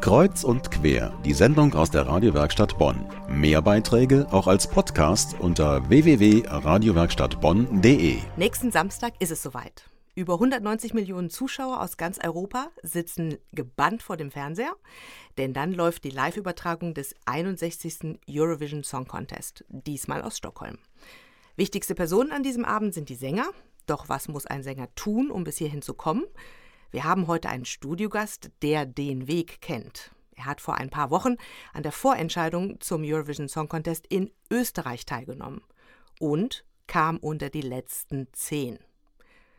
Kreuz und quer, die Sendung aus der Radiowerkstatt Bonn. Mehr Beiträge auch als Podcast unter www.radiowerkstattbonn.de. Nächsten Samstag ist es soweit. Über 190 Millionen Zuschauer aus ganz Europa sitzen gebannt vor dem Fernseher, denn dann läuft die Live-Übertragung des 61. Eurovision Song Contest, diesmal aus Stockholm. Wichtigste Personen an diesem Abend sind die Sänger. Doch was muss ein Sänger tun, um bis hierhin zu kommen? Wir haben heute einen Studiogast, der den Weg kennt. Er hat vor ein paar Wochen an der Vorentscheidung zum Eurovision Song Contest in Österreich teilgenommen und kam unter die letzten zehn.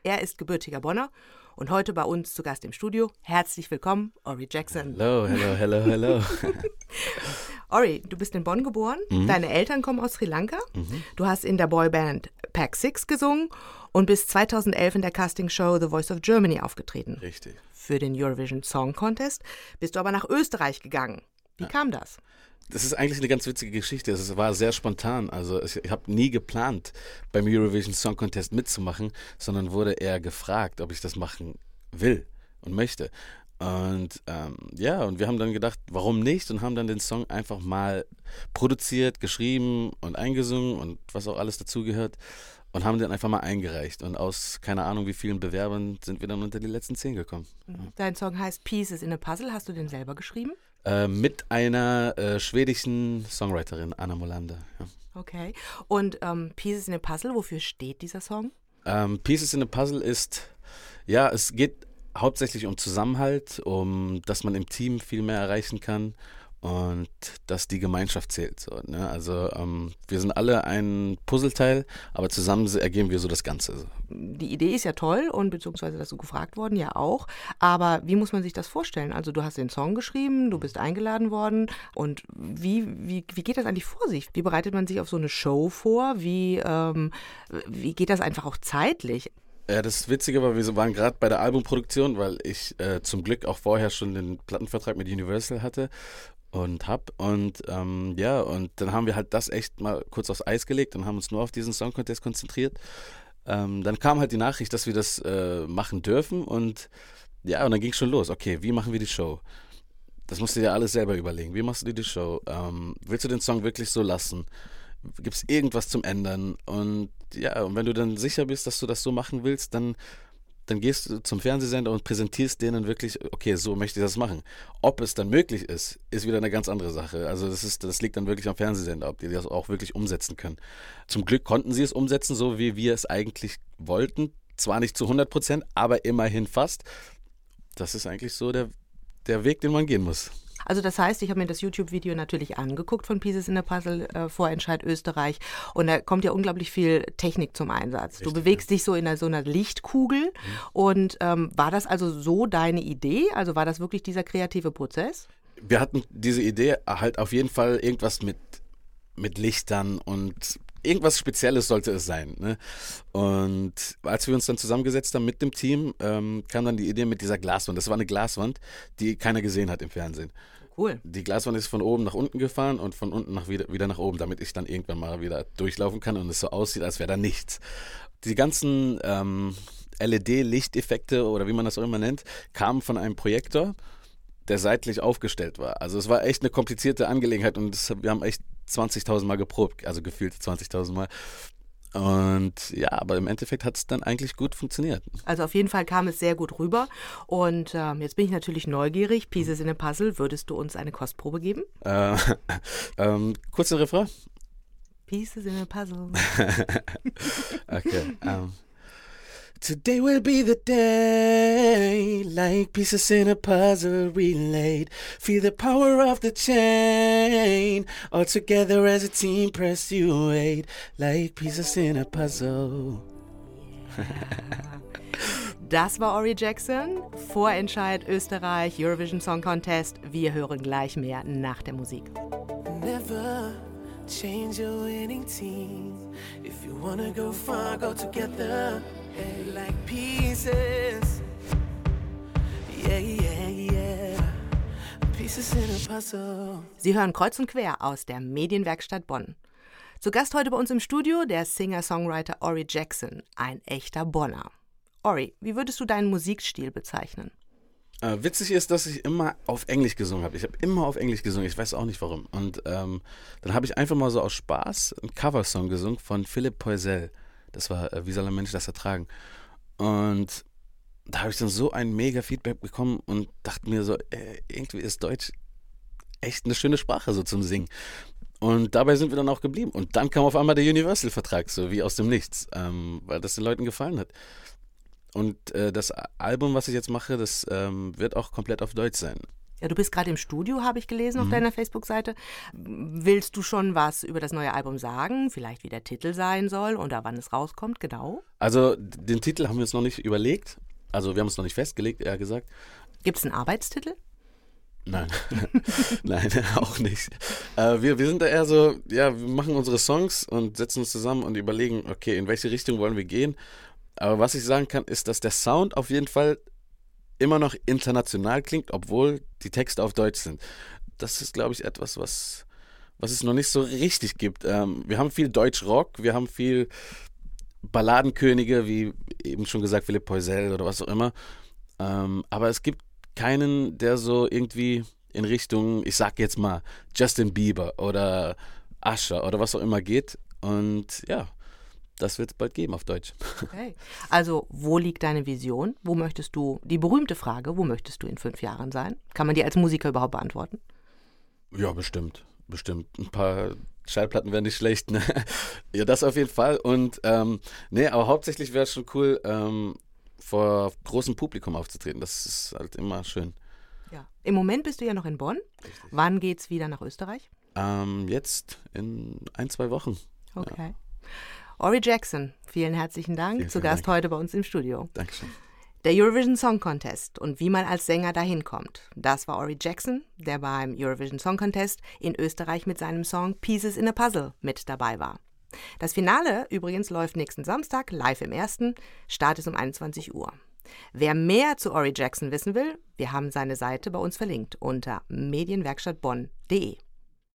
Er ist gebürtiger Bonner und heute bei uns zu Gast im Studio. Herzlich willkommen, Ori Jackson. Hello, hello, hello, hello. Ori, du bist in Bonn geboren. Mhm. Deine Eltern kommen aus Sri Lanka. Mhm. Du hast in der Boyband Pack Six gesungen und bis 2011 in der Castingshow The Voice of Germany aufgetreten. Richtig. Für den Eurovision Song Contest bist du aber nach Österreich gegangen. Wie ja. kam das? Das ist eigentlich eine ganz witzige Geschichte. Es war sehr spontan. Also ich habe nie geplant, beim Eurovision Song Contest mitzumachen, sondern wurde eher gefragt, ob ich das machen will und möchte. Und ähm, ja, und wir haben dann gedacht, warum nicht? Und haben dann den Song einfach mal produziert, geschrieben und eingesungen und was auch alles dazugehört und haben den einfach mal eingereicht. Und aus keine Ahnung wie vielen Bewerbern sind wir dann unter die letzten zehn gekommen. Mhm. Dein Song heißt Pieces in a Puzzle. Hast du den selber geschrieben? Äh, mit einer äh, schwedischen Songwriterin, Anna Molander. Ja. Okay. Und ähm, Pieces in a Puzzle, wofür steht dieser Song? Ähm, Pieces in a Puzzle ist, ja, es geht hauptsächlich um Zusammenhalt, um dass man im Team viel mehr erreichen kann und dass die Gemeinschaft zählt. So, ne? Also ähm, wir sind alle ein Puzzleteil, aber zusammen ergeben wir so das Ganze. Die Idee ist ja toll und beziehungsweise das so gefragt worden, ja auch. Aber wie muss man sich das vorstellen? Also du hast den Song geschrieben, du bist eingeladen worden und wie, wie, wie geht das eigentlich vor sich? Wie bereitet man sich auf so eine Show vor? Wie, ähm, wie geht das einfach auch zeitlich? Ja, das Witzige war, wir waren gerade bei der Albumproduktion, weil ich äh, zum Glück auch vorher schon den Plattenvertrag mit Universal hatte und hab und ähm, ja und dann haben wir halt das echt mal kurz aufs Eis gelegt und haben uns nur auf diesen Song Contest konzentriert. Ähm, dann kam halt die Nachricht, dass wir das äh, machen dürfen und ja und dann ging schon los. Okay, wie machen wir die Show? Das musst du dir alles selber überlegen. Wie machst du dir die Show? Ähm, willst du den Song wirklich so lassen? Gibt es irgendwas zum Ändern? Und ja, und wenn du dann sicher bist, dass du das so machen willst, dann dann gehst du zum Fernsehsender und präsentierst denen wirklich, okay, so möchte ich das machen. Ob es dann möglich ist, ist wieder eine ganz andere Sache. Also das ist, das liegt dann wirklich am Fernsehsender, ob die das auch wirklich umsetzen können. Zum Glück konnten sie es umsetzen, so wie wir es eigentlich wollten. Zwar nicht zu 100 Prozent, aber immerhin fast. Das ist eigentlich so der, der Weg, den man gehen muss. Also das heißt, ich habe mir das YouTube-Video natürlich angeguckt von Pieces in a Puzzle äh, Vorentscheid Österreich und da kommt ja unglaublich viel Technik zum Einsatz. Richtig, du bewegst ja. dich so in einer, so einer Lichtkugel mhm. und ähm, war das also so deine Idee? Also war das wirklich dieser kreative Prozess? Wir hatten diese Idee halt auf jeden Fall irgendwas mit mit Lichtern und irgendwas Spezielles sollte es sein. Ne? Und als wir uns dann zusammengesetzt haben mit dem Team, ähm, kam dann die Idee mit dieser Glaswand. Das war eine Glaswand, die keiner gesehen hat im Fernsehen. Cool. Die Glaswand ist von oben nach unten gefahren und von unten nach wieder, wieder nach oben, damit ich dann irgendwann mal wieder durchlaufen kann und es so aussieht, als wäre da nichts. Die ganzen ähm, LED-Lichteffekte oder wie man das auch immer nennt, kamen von einem Projektor der seitlich aufgestellt war. Also es war echt eine komplizierte Angelegenheit und das, wir haben echt 20.000 Mal geprobt, also gefühlt 20.000 Mal. Und ja, aber im Endeffekt hat es dann eigentlich gut funktioniert. Also auf jeden Fall kam es sehr gut rüber. Und ähm, jetzt bin ich natürlich neugierig. Pieces in a Puzzle, würdest du uns eine Kostprobe geben? Äh, ähm, kurz ein Refrain. Pieces in a Puzzle. okay. Ähm, Today will be the day, like pieces in a puzzle relayed. Feel the power of the chain, all together as a team press you eight, like pieces in a puzzle. Das war Ori Jackson, Vorentscheid Österreich, Eurovision Song Contest. Wir hören gleich mehr nach der Musik. Never change your winning team. If you wanna go far, go together. like pieces. Yeah, yeah, yeah. Pieces in a puzzle. Sie hören kreuz und quer aus der Medienwerkstatt Bonn. Zu Gast heute bei uns im Studio der Singer-Songwriter Ori Jackson, ein echter Bonner. Ori, wie würdest du deinen Musikstil bezeichnen? Äh, witzig ist, dass ich immer auf Englisch gesungen habe. Ich habe immer auf Englisch gesungen. Ich weiß auch nicht warum. Und ähm, dann habe ich einfach mal so aus Spaß einen Coversong gesungen von Philipp Poisel. Das war äh, Wie soll ein Mensch das ertragen? Und da habe ich dann so ein mega Feedback bekommen und dachte mir so, äh, irgendwie ist Deutsch echt eine schöne Sprache so zum Singen. Und dabei sind wir dann auch geblieben. Und dann kam auf einmal der Universal-Vertrag, so wie aus dem Nichts, ähm, weil das den Leuten gefallen hat. Und äh, das Album, was ich jetzt mache, das ähm, wird auch komplett auf Deutsch sein. Ja, du bist gerade im Studio, habe ich gelesen auf mhm. deiner Facebook-Seite. Willst du schon was über das neue Album sagen? Vielleicht wie der Titel sein soll oder wann es rauskommt, genau? Also den Titel haben wir uns noch nicht überlegt. Also wir haben es noch nicht festgelegt, eher gesagt. Gibt es einen Arbeitstitel? Nein, nein, auch nicht. Äh, wir, wir sind da eher so, ja, wir machen unsere Songs und setzen uns zusammen und überlegen, okay, in welche Richtung wollen wir gehen. Aber was ich sagen kann, ist, dass der Sound auf jeden Fall immer noch international klingt, obwohl die Texte auf Deutsch sind. Das ist, glaube ich, etwas, was, was es noch nicht so richtig gibt. Ähm, wir haben viel Deutsch-Rock, wir haben viel Balladenkönige, wie eben schon gesagt, Philipp Poisel oder was auch immer. Ähm, aber es gibt keinen, der so irgendwie in Richtung, ich sag jetzt mal, Justin Bieber oder Usher oder was auch immer geht. Und ja, das wird es bald geben auf Deutsch. Okay. Also, wo liegt deine Vision? Wo möchtest du, die berühmte Frage, wo möchtest du in fünf Jahren sein? Kann man die als Musiker überhaupt beantworten? Ja, bestimmt. Bestimmt. Ein paar Schallplatten wären nicht schlecht. Ne? ja, das auf jeden Fall. Und ähm, nee, aber hauptsächlich wäre es schon cool, ähm, vor großem Publikum aufzutreten. Das ist halt immer schön. Ja. Im Moment bist du ja noch in Bonn. Richtig. Wann geht's wieder nach Österreich? Ähm, jetzt in ein, zwei Wochen. Okay. Ja. Ori Jackson, vielen herzlichen Dank. Vielen, Zu Gast Dank. heute bei uns im Studio. Dankeschön. Der Eurovision Song Contest und wie man als Sänger dahin kommt. Das war Ori Jackson, der beim Eurovision Song Contest in Österreich mit seinem Song Pieces in a Puzzle mit dabei war. Das Finale übrigens läuft nächsten Samstag live im ersten. Start ist um 21 Uhr. Wer mehr zu Ori Jackson wissen will, wir haben seine Seite bei uns verlinkt unter medienwerkstattbonn.de.